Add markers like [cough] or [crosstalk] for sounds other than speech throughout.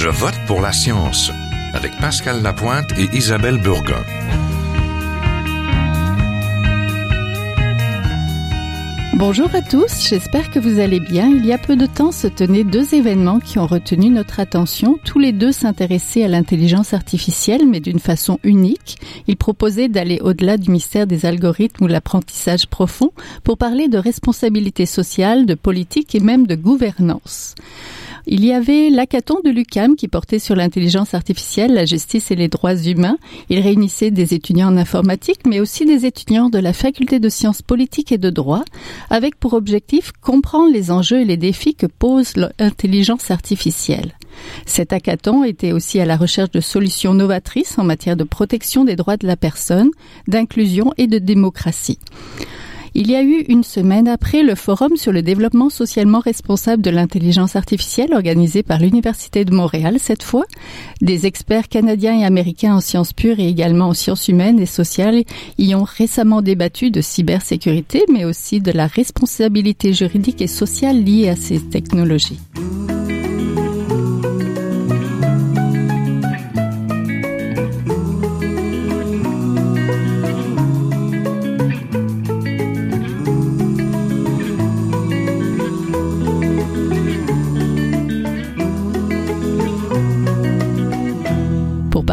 Je vote pour la science avec Pascal Lapointe et Isabelle Burgon. Bonjour à tous, j'espère que vous allez bien. Il y a peu de temps se tenaient deux événements qui ont retenu notre attention. Tous les deux s'intéressaient à l'intelligence artificielle, mais d'une façon unique. Ils proposaient d'aller au-delà du mystère des algorithmes ou l'apprentissage profond pour parler de responsabilité sociale, de politique et même de gouvernance. Il y avait l'hackathon de l'UCAM qui portait sur l'intelligence artificielle, la justice et les droits humains. Il réunissait des étudiants en informatique, mais aussi des étudiants de la faculté de sciences politiques et de droit, avec pour objectif comprendre les enjeux et les défis que pose l'intelligence artificielle. Cet hackathon était aussi à la recherche de solutions novatrices en matière de protection des droits de la personne, d'inclusion et de démocratie. Il y a eu une semaine après le forum sur le développement socialement responsable de l'intelligence artificielle organisé par l'Université de Montréal cette fois. Des experts canadiens et américains en sciences pures et également en sciences humaines et sociales y ont récemment débattu de cybersécurité mais aussi de la responsabilité juridique et sociale liée à ces technologies.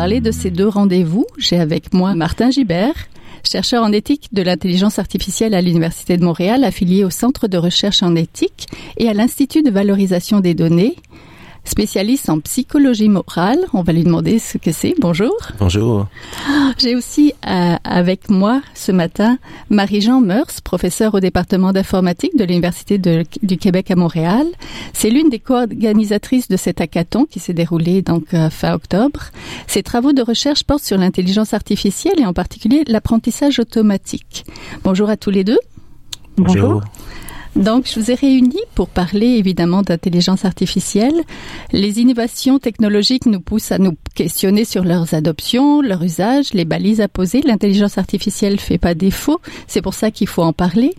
Parler de ces deux rendez-vous, j'ai avec moi Martin Gibert, chercheur en éthique de l'intelligence artificielle à l'Université de Montréal, affilié au Centre de recherche en éthique et à l'Institut de valorisation des données, spécialiste en psychologie morale. On va lui demander ce que c'est. Bonjour. Bonjour. J'ai aussi euh, avec moi ce matin Marie-Jean Meurs, professeure au département d'informatique de l'Université du Québec à Montréal. C'est l'une des co-organisatrices de cet hackathon qui s'est déroulé donc euh, fin octobre. Ses travaux de recherche portent sur l'intelligence artificielle et en particulier l'apprentissage automatique. Bonjour à tous les deux. Bonjour. Donc, je vous ai réunis pour parler évidemment d'intelligence artificielle. Les innovations technologiques nous poussent à nous questionner sur leurs adoptions, leur usage, les balises à poser. L'intelligence artificielle fait pas défaut. C'est pour ça qu'il faut en parler.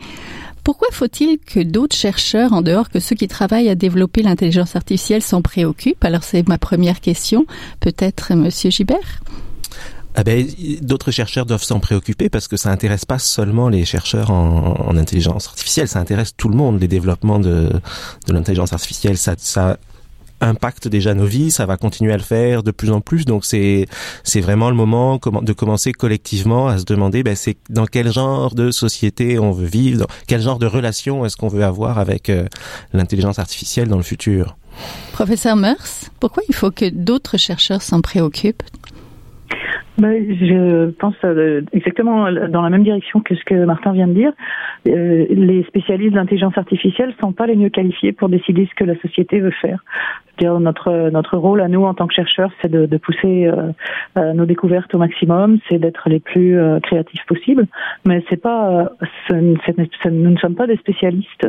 Pourquoi faut-il que d'autres chercheurs, en dehors que ceux qui travaillent à développer l'intelligence artificielle, s'en préoccupent? Alors, c'est ma première question. Peut-être Monsieur Gibert? Ah ben, d'autres chercheurs doivent s'en préoccuper parce que ça intéresse pas seulement les chercheurs en, en, intelligence artificielle, ça intéresse tout le monde. Les développements de, de l'intelligence artificielle, ça, ça impacte déjà nos vies, ça va continuer à le faire de plus en plus. Donc c'est c'est vraiment le moment de commencer collectivement à se demander ben, c'est dans quel genre de société on veut vivre, dans quel genre de relation est-ce qu'on veut avoir avec euh, l'intelligence artificielle dans le futur. Professeur Meurs, pourquoi il faut que d'autres chercheurs s'en préoccupent? Je pense euh, exactement dans la même direction que ce que Martin vient de dire. Euh, les spécialistes de l'intelligence artificielle sont pas les mieux qualifiés pour décider ce que la société veut faire. Dire notre notre rôle à nous en tant que chercheurs, c'est de, de, pousser euh, nos découvertes au maximum, c'est d'être les plus créatifs possibles. Mais c'est pas, nous ne sommes pas des spécialistes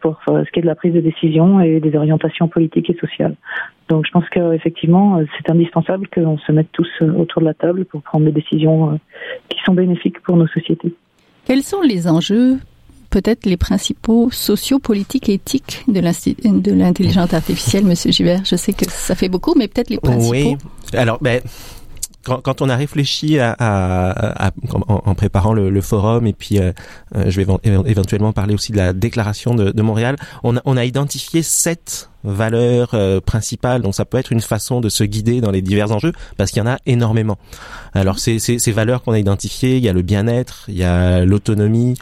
pour ce qui est de la prise de décision et des orientations politiques et sociales. Donc je pense qu'effectivement, c'est indispensable qu'on se mette tous autour de la table pour prendre des décisions qui sont bénéfiques pour nos sociétés. Quels sont les enjeux, peut-être les principaux sociopolitiques et éthiques de l'intelligence artificielle, Monsieur Gibert? Je sais que ça fait beaucoup, mais peut-être les principaux. Oui. Alors, ben, quand, on a réfléchi à, en, préparant le, forum et puis euh, euh, je vais éventuellement parler aussi de la déclaration de, de Montréal, on a, on a identifié sept valeurs euh, principales. Donc ça peut être une façon de se guider dans les divers enjeux parce qu'il y en a énormément. Alors ces, ces, ces valeurs qu'on a identifiées, il y a le bien-être, il y a l'autonomie,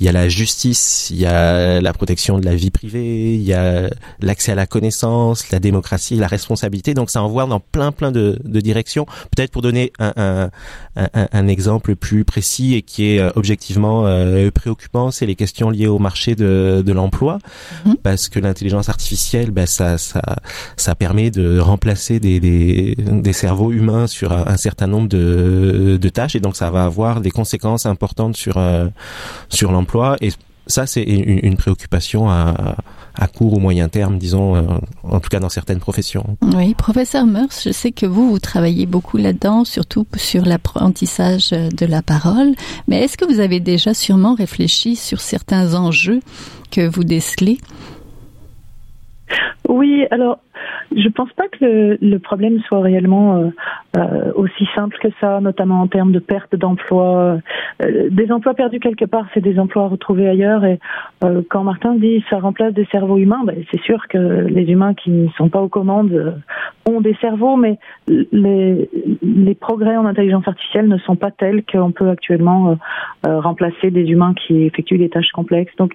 il y a la justice, il y a la protection de la vie privée, il y a l'accès à la connaissance, la démocratie, la responsabilité. Donc ça envoie dans plein plein de, de directions. Peut-être pour donner un, un, un, un, exemple plus précis et qui est euh, objectivement euh, préoccupant, c'est les questions liées au marché de, de l'emploi, mm-hmm. parce que l'intelligence artificielle, ben, ça, ça, ça permet de remplacer des, des, cerveaux humains sur un, certain nombre de, de, tâches. Et donc ça va avoir des conséquences importantes sur euh, sur l'emploi. Et ça c'est une, préoccupation à, à court ou moyen terme, disons, euh, en tout cas dans certaines professions. Oui, professeur Meurs, je sais que vous, vous travaillez beaucoup là-dedans, surtout sur l'apprentissage de la parole, mais est-ce que vous avez déjà sûrement réfléchi sur certains enjeux que vous décelez? Oui, alors je pense pas que le, problème soit réellement euh, euh, aussi simple que ça, notamment en termes de perte d'emplois. Euh, des emplois perdus quelque part, c'est des emplois retrouvés ailleurs. Et quand Martin dit ça remplace des cerveaux humains, ben, c'est sûr que les humains qui ne sont pas aux commandes ont des cerveaux, mais les, les progrès en intelligence artificielle ne sont pas tels qu'on peut actuellement remplacer des humains qui effectuent des tâches complexes. Donc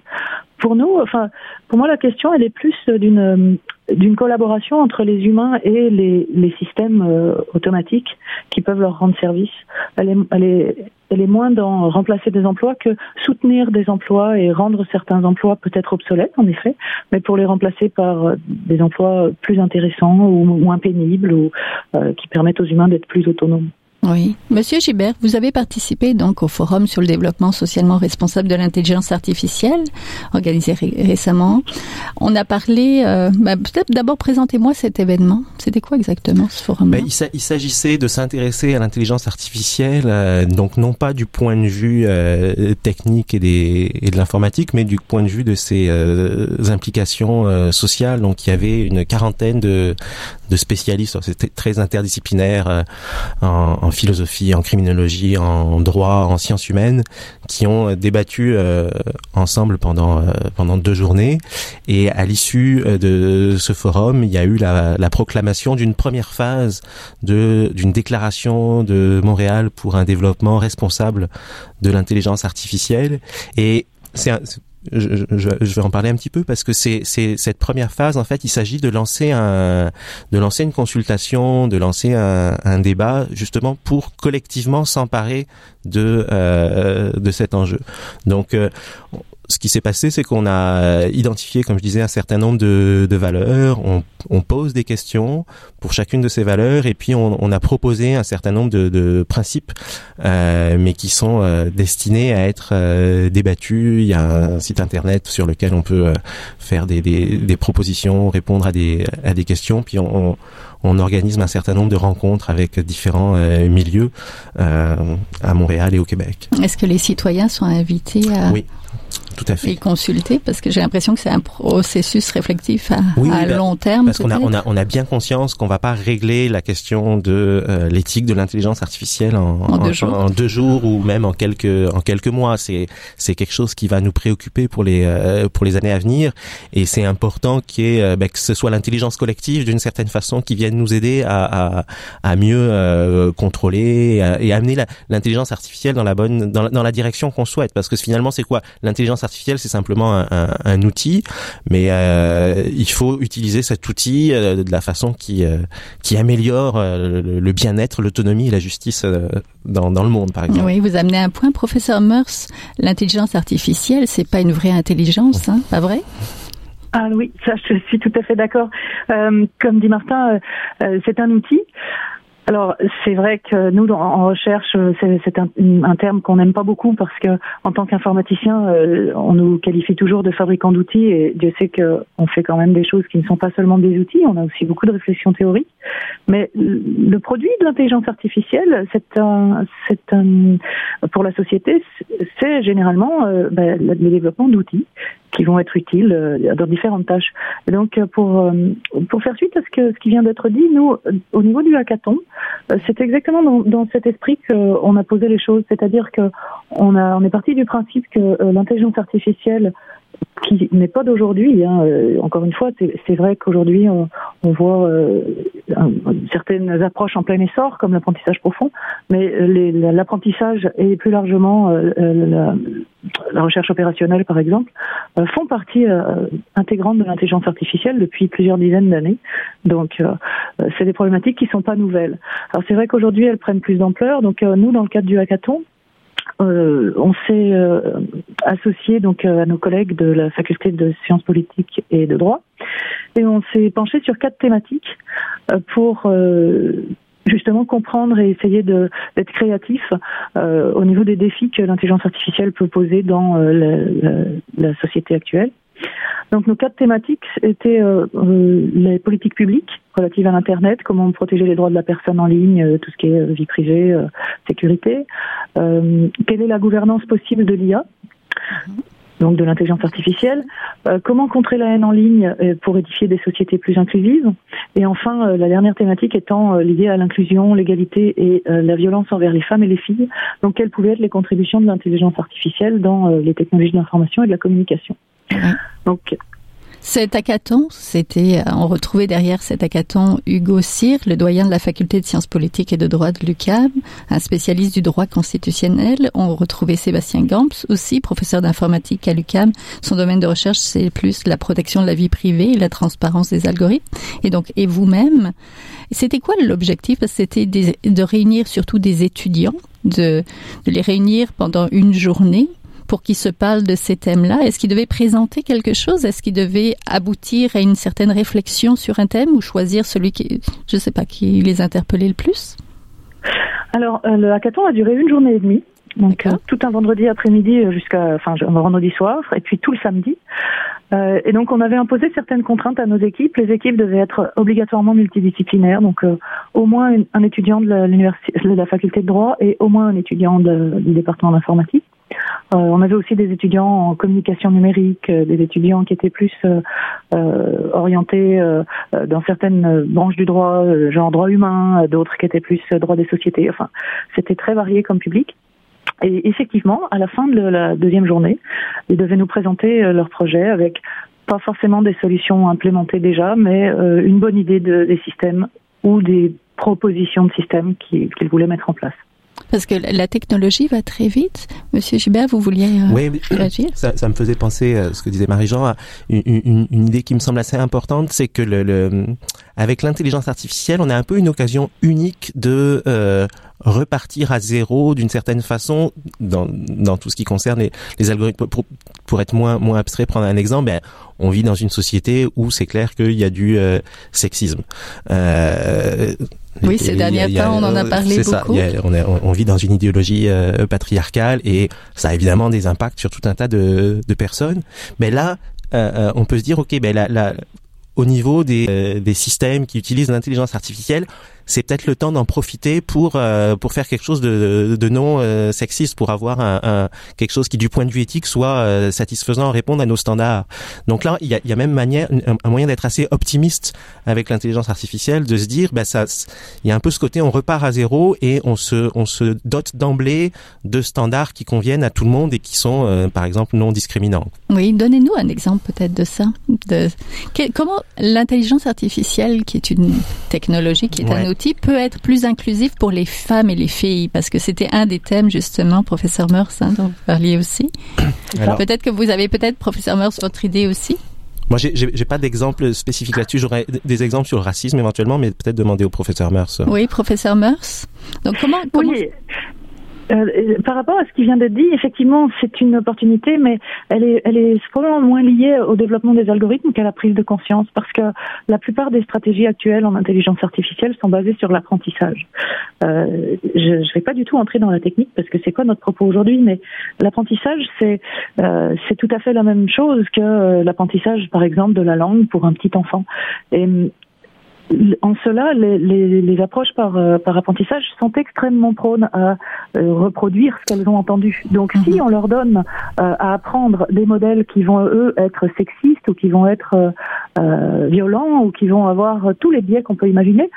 pour nous, enfin, pour moi, la question, elle est plus d'une d'une collaboration entre les humains et les, les systèmes euh, automatiques qui peuvent leur rendre service. Elle est, elle est, elle est moins dans remplacer des emplois que soutenir des emplois et rendre certains emplois peut-être obsolètes, en effet, mais pour les remplacer par euh, des emplois plus intéressants ou moins pénibles ou euh, qui permettent aux humains d'être plus autonomes. Oui. Monsieur Gibert, vous avez participé donc au forum sur le développement socialement responsable de l'intelligence artificielle, organisé ré récemment. On a parlé, euh, bah, peut-être d'abord présentez-moi cet événement. C'était quoi exactement ce forum ben, Il s'agissait de s'intéresser à l'intelligence artificielle, euh, donc non pas du point de vue euh, technique et, des, et de l'informatique, mais du point de vue de ses euh, implications sociales. Donc il y avait une quarantaine de, de spécialistes, c'était très interdisciplinaire en philosophie, en criminologie, en droit, en sciences humaines, qui ont débattu euh, ensemble pendant euh, pendant deux journées. Et à l'issue euh, de ce forum, il y a eu la, la proclamation d'une première phase de d'une déclaration de Montréal pour un développement responsable de l'intelligence artificielle. Et c'est je, je, je, vais en parler un petit peu parce que c'est cette première phase en fait il s'agit de lancer un de lancer une consultation de lancer un, un débat justement pour collectivement s'emparer de euh, de cet enjeu. Donc euh, ce qui s'est passé, c'est qu'on a identifié, comme je disais, un certain nombre de, de valeurs. On, on, pose des questions pour chacune de ces valeurs, et puis on, on a proposé un certain nombre de, de principes, euh, mais qui sont euh, destinés à être euh, débattus. Il y a un site internet sur lequel on peut euh, faire des, des, des, propositions, répondre à des, à des questions, puis on, on organise un certain nombre de rencontres avec différents euh, milieux euh, à Montréal et au Québec. Est-ce que les citoyens sont invités à, oui. Tout à fait. Et consulter parce que j'ai l'impression que c'est un processus réflectif à, oui, à bah, long terme. Parce qu'on a, on a, on a bien conscience qu'on va pas régler la question de euh, l'éthique de l'intelligence artificielle en, en, deux jours. en, deux jours ou même en quelques, en quelques mois. C'est, c'est quelque chose qui va nous préoccuper pour les, euh, pour les années à venir. Et c'est important y ait, euh, bah, que ce soit l'intelligence collective d'une certaine façon qui vienne nous aider à, à, à mieux euh, contrôler et, à, et amener l'intelligence artificielle dans la bonne, dans la, dans la direction qu'on souhaite. Parce que finalement, c'est quoi? L'intelligence artificielle, c'est simplement un, un, un, outil, mais euh, il faut utiliser cet outil euh, de la façon qui euh, qui améliore euh, le, le bien-être, l'autonomie et la justice euh, dans, dans le monde, par exemple. Oui, vous amenez un point, professeur Meurs. L'intelligence artificielle, c'est pas une vraie intelligence, hein, pas vrai? Ah oui, ça je suis tout à fait d'accord. Euh, comme dit Martin, euh, c'est un outil. Alors c'est vrai que nous en recherche c'est un, terme qu'on n'aime pas beaucoup parce que en tant qu'informaticien euh, on nous qualifie toujours de fabricants d'outils et Dieu sait que on fait quand même des choses qui ne sont pas seulement des outils, on a aussi beaucoup de réflexions théoriques. Mais le produit de l'intelligence artificielle, c'est un pour la société, c'est généralement euh, ben, le développement d'outils qui vont être utiles euh, dans différentes tâches. Et donc, pour, euh, pour faire suite à ce, que, ce qui vient d'être dit, nous, au niveau du hackathon, euh, c'est exactement dans, dans, cet esprit qu'on a posé les choses, c'est-à-dire que on, a, on est parti du principe que l'intelligence artificielle qui n'est pas d'aujourd'hui. Hein. Euh, encore une fois, c'est vrai qu'aujourd'hui, on, on, voit euh, certaines approches en plein essor, comme l'apprentissage profond, mais l'apprentissage et plus largement euh, la, la, recherche opérationnelle, par exemple, euh, font partie euh, intégrante de l'intelligence artificielle depuis plusieurs dizaines d'années. Donc, euh, c'est des problématiques qui sont pas nouvelles. Alors, c'est vrai qu'aujourd'hui, elles prennent plus d'ampleur. Donc, nous, dans le cadre du hackathon, euh, on s'est euh, associé donc à nos collègues de la faculté de sciences politiques et de droit et on s'est penché sur quatre thématiques euh, pour justement comprendre et essayer d'être créatif euh, au niveau des défis que l'intelligence artificielle peut poser dans euh, la, société actuelle. Donc nos quatre thématiques étaient euh, les politiques publiques relatives à l'Internet, comment protéger les droits de la personne en ligne, tout ce qui est vie privée, sécurité, quelle est la gouvernance possible de l'IA, donc de l'intelligence artificielle, euh, comment contrer la haine en ligne euh, pour édifier des sociétés plus inclusives, et enfin euh, la dernière thématique étant liée à l'inclusion, l'égalité et la violence envers les femmes et les filles. Donc quelles pouvaient être les contributions de l'intelligence artificielle dans les technologies de l'information et de la communication? Donc cet hackathon, c'était, on retrouvait derrière cet hackathon Hugo Cyr, le doyen de la faculté de sciences politiques et de droit de l'UQAM, un spécialiste du droit constitutionnel. On retrouvait Sébastien Gamps aussi, professeur d'informatique à l'UQAM. Son domaine de recherche, c'est plus la protection de la vie privée et la transparence des algorithmes. Et donc, et vous-même, c'était quoi l'objectif? C'était de réunir surtout des étudiants, de, de les réunir pendant une journée pour qu'ils se parlent de ces thèmes-là? Est-ce qu'ils devaient présenter quelque chose? Est-ce qu'ils devaient aboutir à une certaine réflexion sur un thème ou choisir celui qui, je ne sais pas, qui les interpellait le plus? Alors, euh, le hackathon a duré une journée et demie. Donc euh, tout un vendredi après-midi euh, jusqu'à enfin un vendredi soir et puis tout le samedi. et donc on avait imposé certaines contraintes à nos équipes. Les équipes devaient être obligatoirement multidisciplinaires, donc au moins un étudiant de de la faculté de droit et au moins un étudiant du département d'informatique. Euh, on avait aussi des étudiants en communication numérique, euh, des étudiants qui étaient plus euh, orientés dans certaines branches du droit, genre droit humain, d'autres qui étaient plus droit des sociétés. Enfin, c'était très varié comme public. Et effectivement, à la fin de la deuxième journée, ils devaient nous présenter leur projet avec pas forcément des solutions implémentées déjà, mais une bonne idée de, des systèmes ou des propositions de systèmes qu'ils voulaient mettre en place. Parce que la technologie va très vite. Monsieur Gilbert, vous vouliez euh, oui, réagir? ça, ça, me faisait penser, à ce que disait Marie-Jean, à une, une, idée qui me semble assez importante, c'est que le, le avec l'intelligence artificielle, on a un peu une occasion unique de euh, repartir à zéro d'une certaine façon dans, dans tout ce qui concerne les, les algorithmes. Pour, pour, être moins moins abstrait, prendre un exemple, ben, on vit dans une société où c'est clair qu'il y a du euh, sexisme. Euh, oui, ces derniers temps, on en a parlé beaucoup. Ça, on, on, vit dans une idéologie euh, patriarcale et ça a évidemment des impacts sur tout un tas de, de personnes. Mais là, euh, euh, on peut se dire, ok, ben la, la, au niveau des, des systèmes qui utilisent l'intelligence artificielle, c'est peut-être le temps d'en profiter pour euh, pour faire quelque chose de, de non euh, sexiste, pour avoir un, un, quelque chose qui, du point de vue éthique, soit euh, satisfaisant, répondre à nos standards. Donc là, il y a, il y a même manière, un, moyen d'être assez optimiste avec l'intelligence artificielle, de se dire, bah ça, il y a un peu ce côté, on repart à zéro et on se on se dote d'emblée de standards qui conviennent à tout le monde et qui sont, par exemple, non discriminants. Oui, donnez-nous un exemple peut-être de ça. De comment l'intelligence artificielle, qui est une technologie, qui est un outil, peut être plus inclusif pour les femmes et les filles Parce que c'était un des thèmes justement, professeur Meurs, hein, dont vous parliez aussi. [coughs] Peut-être que vous avez peut-être, professeur Meurs, votre idée aussi moi, j'ai pas d'exemple spécifique là-dessus. J'aurais des exemples sur le racisme éventuellement, mais peut-être demander au professeur Meurs. Oui, professeur Meurs. Donc comment, comment... Oui. Euh, par rapport à ce qui vient d'être dit, effectivement, c'est une opportunité, mais elle est, elle est probablement moins liée au développement des algorithmes qu'à la prise de conscience, parce que la plupart des stratégies actuelles en intelligence artificielle sont basées sur l'apprentissage. Euh, je ne vais pas du tout entrer dans la technique, parce que c'est quoi notre propos aujourd'hui, mais l'apprentissage, c'est euh, tout à fait la même chose que euh, l'apprentissage, par exemple, de la langue pour un petit enfant. En cela, les, les, les approches par, euh, par, apprentissage sont extrêmement prônes à euh, reproduire ce qu'elles ont entendu. Donc, si mhm. on leur donne euh, à apprendre des modèles qui vont eux être sexistes ou qui vont être violents ou qui vont avoir tous les biais qu'on peut imaginer,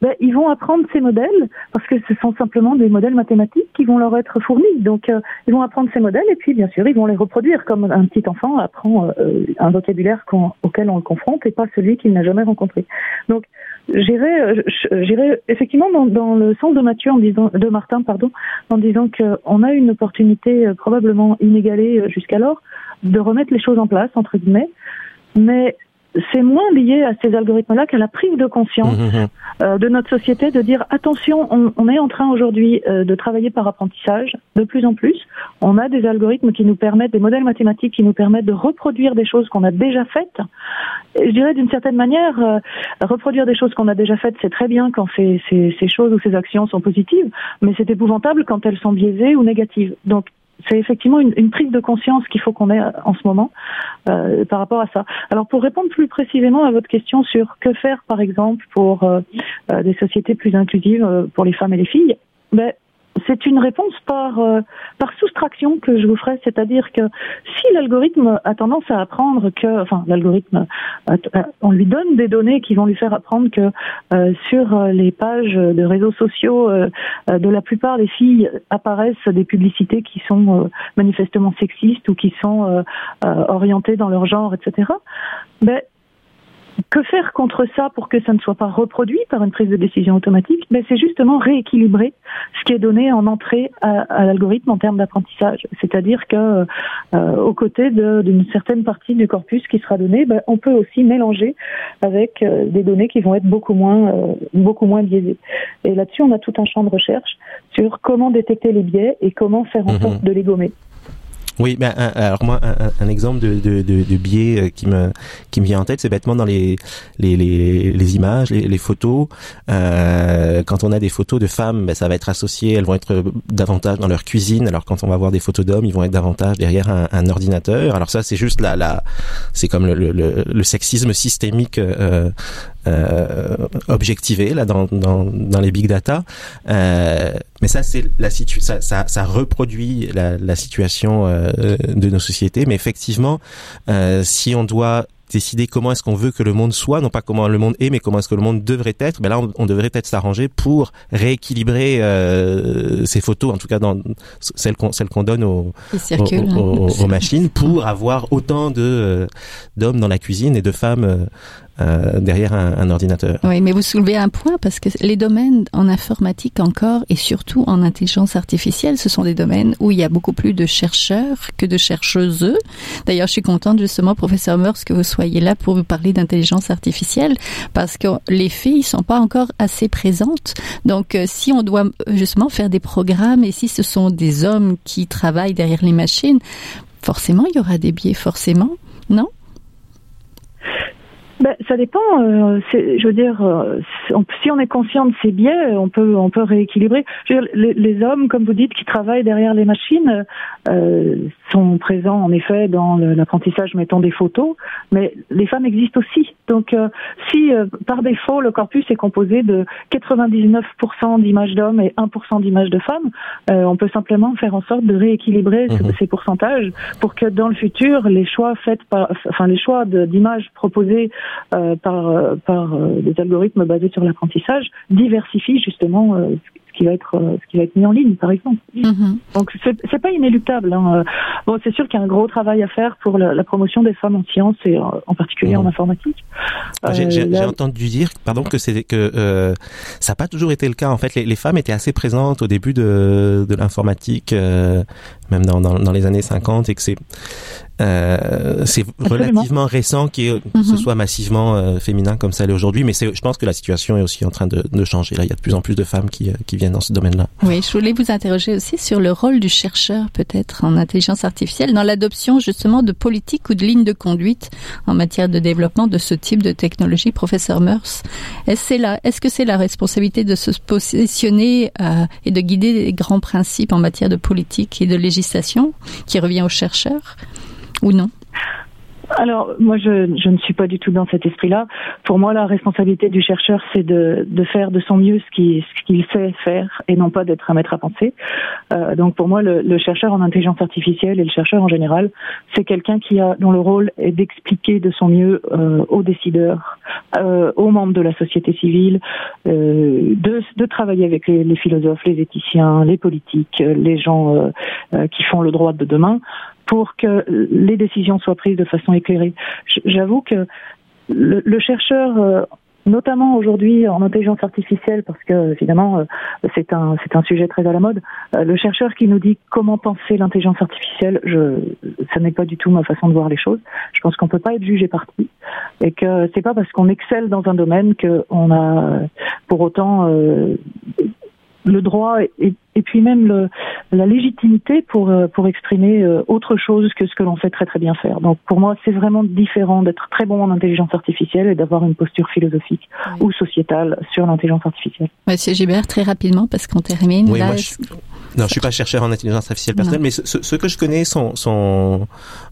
ben, ils vont apprendre ces modèles parce que ce sont simplement des modèles mathématiques qui vont leur être fournis. Donc, ils vont apprendre ces modèles et puis, bien sûr, ils vont les reproduire comme un petit enfant apprend un vocabulaire auquel on le confronte et pas celui qu'il n'a jamais rencontré. Donc, j'irai, euh, effectivement dans, le sens de Mathieu en disant, de Martin, pardon, en disant qu'on a une opportunité euh, probablement inégalée euh, jusqu'alors de remettre les choses en place entre guillemets, mais c'est moins lié à ces algorithmes-là qu'à la prise de conscience mmh, mmh, mmh. Euh, de notre société de dire attention, on, on est en train aujourd'hui euh, de travailler par apprentissage de plus en plus. On a des algorithmes qui nous permettent, des modèles mathématiques qui nous permettent de reproduire des choses qu'on a déjà faites. Et je dirais d'une certaine manière, euh, reproduire des choses qu'on a déjà faites, c'est très bien quand ces, ces, ces choses ou ces actions sont positives, mais c'est épouvantable quand elles sont biaisées ou négatives. Donc c'est effectivement une, prise de conscience qu'il faut qu'on ait en ce moment euh, par rapport à ça. Alors pour répondre plus précisément à votre question sur que faire par exemple pour euh, euh des sociétés plus inclusives euh, pour les femmes et les filles, ben, c'est une réponse par euh, par soustraction que je vous ferai, c'est-à-dire que si l'algorithme a tendance à apprendre que, enfin l'algorithme, on lui donne des données qui vont lui faire apprendre que euh, sur les pages de réseaux sociaux de la plupart des filles apparaissent des publicités qui sont manifestement sexistes ou qui sont orientées dans leur genre, etc. que faire contre ça pour que ça ne soit pas reproduit par une prise de décision automatique ben, C'est justement rééquilibrer ce qui est donné en entrée à, l'algorithme en termes d'apprentissage. C'est-à-dire que euh, aux côtés d'une certaine partie du corpus qui sera donné, ben, on peut aussi mélanger avec euh, des données qui vont être beaucoup moins, euh, beaucoup moins biaisées. Et là-dessus, on a tout un champ de recherche sur comment détecter les biais et comment faire en mhm. sorte de les gommer. Oui, ben, alors moi, un, exemple de, de, de, de, biais euh, qui me qui me vient en tête, c'est bêtement dans les les, les, les images, les, les photos. Euh, quand on a des photos de femmes, ben, ça va être associé, elles vont être davantage dans leur cuisine. Alors quand on va voir des photos d'hommes, ils vont être davantage derrière un, un ordinateur. Alors ça, c'est juste la, la c'est comme le, le, le, sexisme systémique euh, euh, objectivé là dans, dans, dans les big data. Euh, mais ça, c'est la situ ça, ça, ça, reproduit la, la situation euh, de nos sociétés. Mais effectivement, euh, si on doit décider comment est-ce qu'on veut que le monde soit, non pas comment le monde est, mais comment est-ce que le monde devrait être. Ben là, on, devrait peut-être s'arranger pour rééquilibrer euh, ces photos, en tout cas dans celles qu'on celles qu'on donne aux, aux, aux, machines, pour avoir autant de euh, d'hommes dans la cuisine et de femmes euh, euh, derrière un, ordinateur. Oui, mais vous soulevez un point parce que les domaines en informatique encore et surtout en intelligence artificielle, ce sont des domaines où il y a beaucoup plus de chercheurs que de chercheuses. D'ailleurs, je suis contente justement, professeur Meurs, que vous soyez là pour vous parler d'intelligence artificielle parce que les filles sont pas encore assez présentes. Donc, euh, si on doit justement faire des programmes et si ce sont des hommes qui travaillent derrière les machines, forcément, il y aura des biais, forcément, non? Ben, ça dépend. Euh, je veux dire, euh, si on est conscient de ces biais, on peut on peut rééquilibrer. Je veux dire, les, les, hommes, comme vous dites, qui travaillent derrière les machines, euh, sont présents en effet dans l'apprentissage, mettons des photos, mais les femmes existent aussi. Donc, euh, si par défaut le corpus est composé de 99% d'images d'hommes et 1% d'images de femmes, on peut simplement faire en sorte de rééquilibrer mhm. ces pourcentages pour que dans le futur, les choix faits par, enfin les choix d'images proposées euh, par, euh, par euh, des algorithmes basés sur l'apprentissage diversifient justement ce qui va être ce qui va être mis en ligne par exemple. Mm-hmm. Donc c'est pas inéluctable. Hein. Bon, c'est sûr qu'il y a un gros travail à faire pour la, promotion des femmes en sciences et en particulier en mm-hmm. informatique. Ah, j'ai entendu dire, pardon, que c'est que euh, ça n'a pas toujours été le cas. En fait, les, les, femmes étaient assez présentes au début de, de l'informatique, euh, même dans, dans, dans, les années 50, et que c'est euh, c'est relativement récent que ce mhm. soit massivement euh, féminin comme ça l'est aujourd'hui, mais je pense que la situation est aussi en train de, de, changer. Là, il y a de plus en plus de femmes qui, euh, qui viennent dans ce domaine-là. Oui, je voulais vous interroger aussi sur le rôle du chercheur, peut-être en intelligence artificielle, dans l'adoption justement de politiques ou de lignes de conduite en matière de développement de ce type de technologie, professeur Meurs. Est-ce est que c'est la responsabilité de se positionner euh, et de guider les grands principes en matière de politique et de législation qui revient aux chercheurs? Ou non alors, moi, je, je, ne suis pas du tout dans cet esprit-là. Pour moi, la responsabilité du chercheur, c'est de, de, faire de son mieux ce qu'il sait faire et non pas d'être un maître à penser. Euh, donc, pour moi, le, le, chercheur en intelligence artificielle et le chercheur en général, c'est quelqu'un qui a, dont le rôle est d'expliquer de son mieux euh, aux décideurs, euh, aux membres de la société civile, euh, de, de, travailler avec les, les, philosophes, les éthiciens, les politiques, les gens euh, euh, qui font le droit de demain, pour que les décisions soient prises de façon éclairée. J'avoue que le, chercheur euh, notamment aujourd'hui en intelligence artificielle, parce que évidemment euh, c'est un c'est un sujet très à la mode. Euh, le chercheur qui nous dit comment penser l'intelligence artificielle, je ça n'est pas du tout ma façon de voir les choses. Je pense qu'on peut pas être jugé parti et que c'est pas parce qu'on excelle dans un domaine qu'on a pour autant le droit et puis même le, la légitimité pour euh, pour exprimer euh, autre chose que ce que l'on sait très très bien faire. Donc pour moi, c'est vraiment différent d'être très bon en intelligence artificielle et d'avoir une posture philosophique ou sociétale sur l'intelligence artificielle. Monsieur Gibert, très rapidement parce qu'on termine. Oui, moi, je... Non, je suis pas chercheur en intelligence artificielle personnelle, mais ceux ce, que je connais sont, sont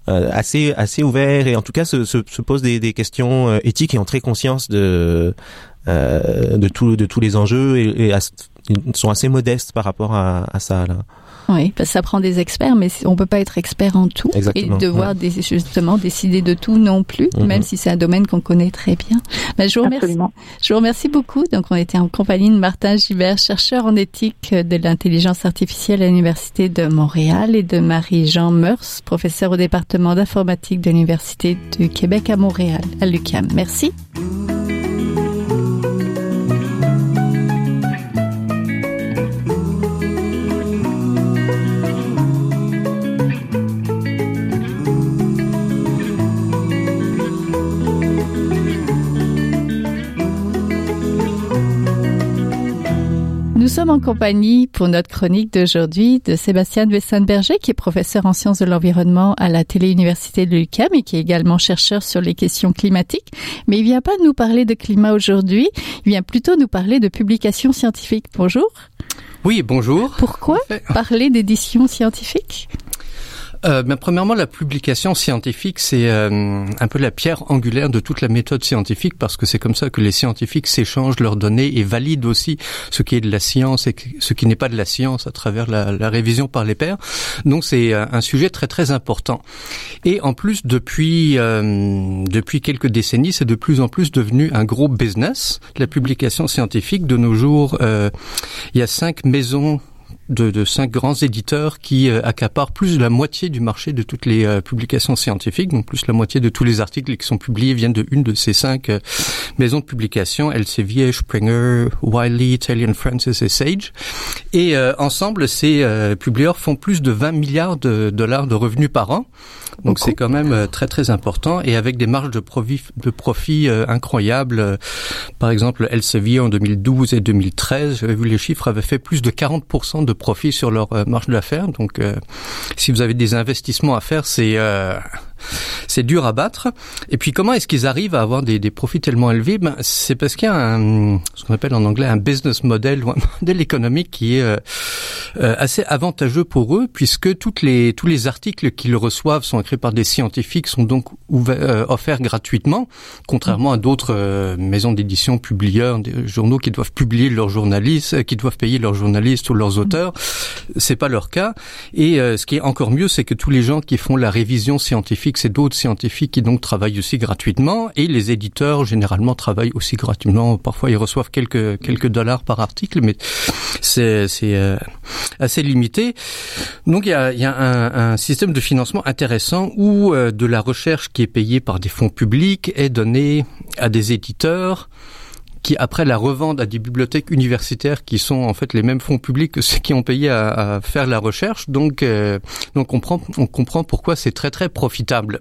euh, assez assez ouverts et en tout cas se, se, se posent des, des questions éthiques et ont très conscience de de tous de tous les enjeux et, ils sont assez modestes par rapport à, à ça là. Oui, parce que ça prend des experts, mais on peut pas être expert en tout Exactement, et devoir ouais. des, justement décider de tout non plus, Mhm. même si c'est un domaine qu'on connaît très bien. Ben, je vous remercie. Absolument. Je vous remercie beaucoup. Donc, on était en compagnie de Martin Gibert, chercheur en éthique de l'intelligence artificielle à l'Université de Montréal et de Marie-Jean Meurs, professeur au département d'informatique de l'Université du Québec à Montréal, à l'UQAM. Merci. En compagnie pour notre chronique d'aujourd'hui de Sébastien Wessenberger, qui est professeur en sciences de l'environnement à la Téléuniversité de l'UQAM et qui est également chercheur sur les questions climatiques. Mais il vient pas nous parler de climat aujourd'hui, il vient plutôt nous parler de publications scientifiques. Bonjour. Oui, bonjour. Pourquoi parler d'éditions scientifiques? Ben, premièrement, la publication scientifique, c'est euh, un peu la pierre angulaire de toute la méthode scientifique parce que c'est comme ça que les scientifiques s'échangent leurs données et valident aussi ce qui est de la science et ce qui n'est pas de la science à travers la, la révision par les pairs. Donc c'est euh, un sujet très très important. Et en plus, depuis euh, depuis quelques décennies, c'est de plus en plus devenu un gros business. La publication scientifique de nos jours, euh, il y a cinq maisons de, de cinq grands éditeurs qui euh, accaparent plus de la moitié du marché de toutes les euh, publications scientifiques, donc plus la moitié de tous les articles qui sont publiés viennent de une de ces cinq euh, maisons de publication, Elsevier, Springer, Wiley, Taylor Francis et Sage. Et euh, ensemble, ces publieurs font plus de 20 milliards de dollars de revenus par an. Donc c'est quand même euh, très très important et avec des marges de profit, de profit euh, incroyables. Euh, Par exemple, Elsevier en 2012 et 2013, j'avais vu les chiffres, avaient fait plus de 40% de profit sur leur euh, marge d'affaires. Donc euh, si vous avez des investissements à faire, c'est euh, c'est dur à battre. Et puis comment est-ce qu'ils arrivent à avoir des, des profits tellement élevés? Ben, C'est parce qu'il y a un, ce qu'on appelle en anglais un business model ou un [laughs] modèle économique qui est euh, euh, assez avantageux pour eux puisque toutes les, tous les articles qu'ils reçoivent sont écrits par des scientifiques, sont donc ouverts, euh, offerts gratuitement, contrairement à d'autres euh, maisons d'édition, publieurs, des journaux qui doivent publier leurs journalistes, euh, qui doivent payer leurs journalistes ou leurs auteurs. C'est pas leur cas. Et euh, ce qui est encore mieux, c'est que tous les gens qui font la révision scientifique, c'est d'autres scientifiques qui donc travaillent aussi gratuitement. Et les éditeurs généralement travaillent aussi gratuitement. Parfois, ils reçoivent quelques dollars par article, mais c'est euh, assez limité. Donc il y a, y un, système de financement intéressant où euh, de la recherche qui est payée par des fonds publics est donnée à des éditeurs qui après la revendent à des bibliothèques universitaires qui sont en fait les mêmes fonds publics que ceux qui ont payé à, faire la recherche. Donc, euh, on, comprend, on comprend pourquoi c'est très très profitable.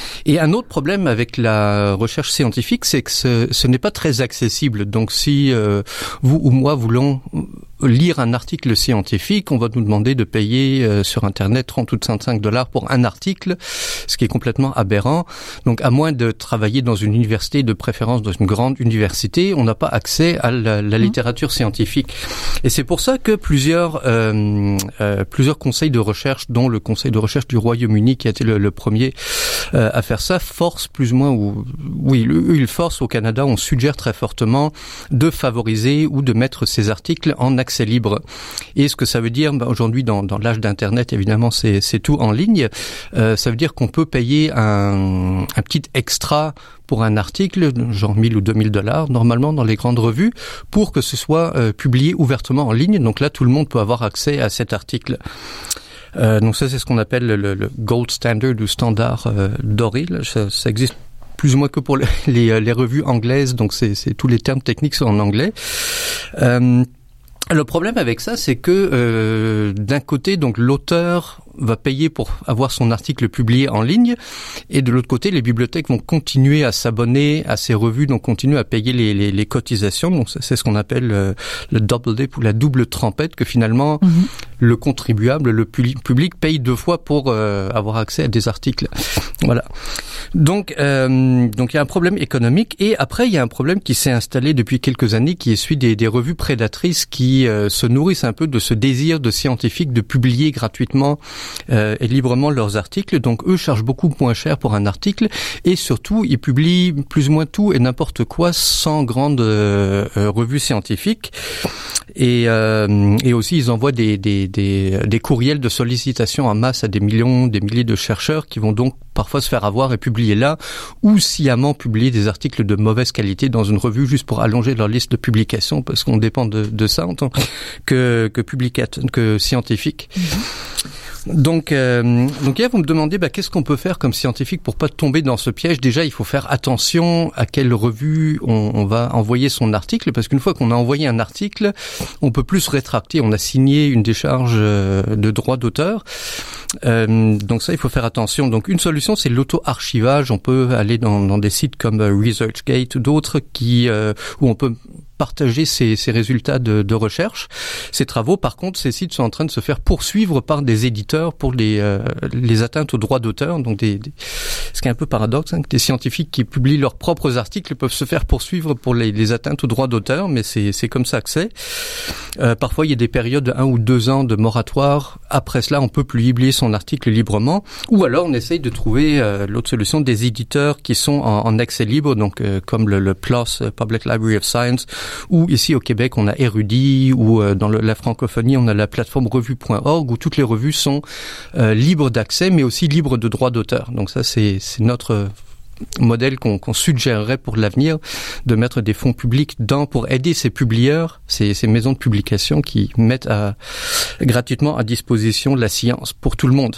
Et un autre problème avec la recherche scientifique, c'est que ce, ce n'est pas très accessible. Donc si euh, vous ou moi voulons lire un article scientifique, on va nous demander de payer euh, sur Internet 30 ou 35 dollars pour un article, ce qui est complètement aberrant. Donc à moins de travailler dans une université, de préférence dans une grande université, on n'a pas accès à la, la littérature scientifique. Et c'est pour ça que plusieurs, euh, euh, plusieurs conseils de recherche, dont le conseil de recherche du Royaume-Uni, qui a été le, le premier euh, à faire ça, force plus ou moins, ou oui, eux, ils forcent au Canada, on suggère très fortement de favoriser ou de mettre ces articles en accès libre. Et ce que ça veut dire, ben, aujourd'hui dans, dans l'âge d'Internet, évidemment, c'est tout en ligne. Euh, ça veut dire qu'on peut payer un, un petit extra pour un article, genre 1000 ou 2000 dollars, normalement dans les grandes revues, pour que ce soit euh, publié ouvertement en ligne. Donc là, tout le monde peut avoir accès à cet article. Euh, donc ça, c'est ce qu'on appelle le, le gold standard ou standard euh, doré. Là. Ça, ça existe plus ou moins que pour [laughs] les, les, les revues anglaises, donc c'est c'est- tous les termes techniques sont en anglais. Euh, le problème avec ça, c'est que euh, d'un côté, donc l'auteur va payer pour avoir son article publié en ligne, et de l'autre côté, les bibliothèques vont continuer à s'abonner à ces revues, donc continuer à payer les, les, les cotisations. Donc c'est ce qu'on appelle euh, le double dip ou la double trempette, que finalement Mhm. le contribuable, le pu- public paye deux fois pour euh, avoir accès à des articles. Voilà. Donc, euh, donc il y a un problème économique et après il y a un problème qui s'est installé depuis quelques années, qui est celui des, des revues prédatrices qui qui se nourrissent un peu de ce désir de scientifiques de publier gratuitement et librement leurs articles. Donc eux chargent beaucoup moins cher pour un article et surtout ils publient plus ou moins tout et n'importe quoi sans grande revue scientifique. Et, euh, et aussi, ils envoient des, des, des, des, courriels de sollicitation en masse à des millions, des milliers de chercheurs qui vont donc parfois se faire avoir et publier là, ou sciemment publier des articles de mauvaise qualité dans une revue juste pour allonger leur liste de publications, parce qu'on dépend de, de ça en tant que, que, que scientifique. Mm-hmm. Donc, euh, donc hier, vous me demandez bah, qu'est-ce qu'on peut faire comme scientifique pour pas tomber dans ce piège? Déjà, il faut faire attention à quelle revue on, va envoyer son article, parce qu'une fois qu'on a envoyé un article, on peut plus rétracter. On a signé une décharge euh, de droit d'auteur. Euh, donc ça, il faut faire attention. Donc une solution, c'est l'auto-archivage. On peut aller dans, dans, des sites comme euh, ResearchGate ou d'autres qui euh, où on peut partager ces, résultats de, recherche. Ces travaux, par contre, ces sites sont en train de se faire poursuivre par des éditeurs pour les, euh, les atteintes aux droits d'auteur. Donc, des, ce qui est un peu paradoxe, hein, que des scientifiques qui publient leurs propres articles peuvent se faire poursuivre pour les, atteintes aux droits d'auteur, mais c'est comme ça que c'est. Euh, parfois, il y a des périodes de un ou deux ans de moratoire. Après cela, on peut publier son article librement, ou alors on essaye de trouver euh, l'autre solution des éditeurs qui sont en, accès libre, donc comme le, le PLOS, Public Library of Science, ou ici au Québec, on a Érudit, ou euh, dans la francophonie, on a la plateforme revue.org, où toutes les revues sont euh, libres d'accès, mais aussi libres de droits d'auteur. Donc ça, c'est notre modèle qu'on suggérerait pour l'avenir de mettre des fonds publics dans pour aider ces publieurs, ces, maisons de publication qui mettent gratuitement à disposition la science pour tout le monde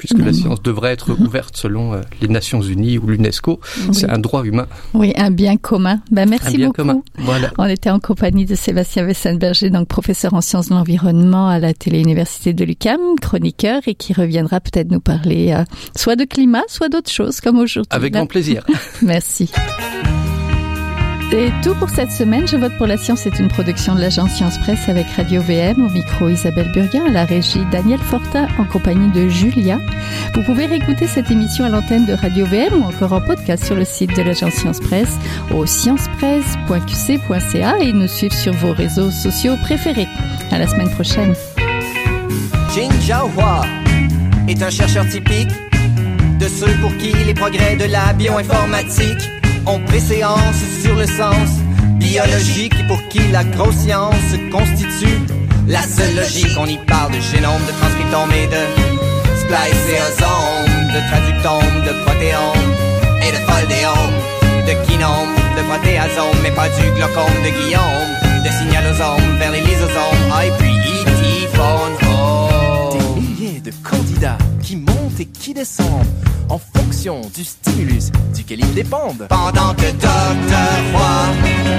puisque la science devrait être ouverte selon euh, les Nations Unies ou l'UNESCO. C'est un droit humain. Oui, un bien commun. Ben, merci un bien beaucoup. Commun. Voilà. On était en compagnie de Sébastien Wessenberger, donc professeur en sciences de l'environnement à la Télé-Université de l'UQAM, chroniqueur, et qui reviendra peut-être nous parler euh, soit de climat, soit d'autres choses, comme aujourd'hui. Avec grand plaisir. [laughs] merci. C'est tout pour cette semaine. Je vote pour la science est une production de l'agence Science Presse avec Radio VM, au micro Isabelle Burguin, à la régie Daniel Forta en compagnie de Julia. Vous pouvez réécouter cette émission à l'antenne de Radio VM ou encore en podcast sur le site de l'agence Science Presse au sciencepresse.qc.ca et nous suivre sur vos réseaux sociaux préférés. À la semaine prochaine. Jin est un chercheur typique de ceux pour qui les progrès de la bioinformatique ont préséance sur le sens biologique pour qui la grosse science constitue la seule logique. On y parle de génome, de transcriptome et de spliceosome, de traductome, de protéome et de foldéome, de kinome, de protéasome, mais pas du glaucome de Guillaume, de signalosome vers les lysosomes, ah, et puis E.T. et qui descendent en fonction du stimulus duquel ils dépendent. Pendant que Docteur Roy,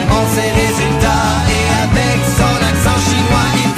on ses résultats et avec son accent chinois,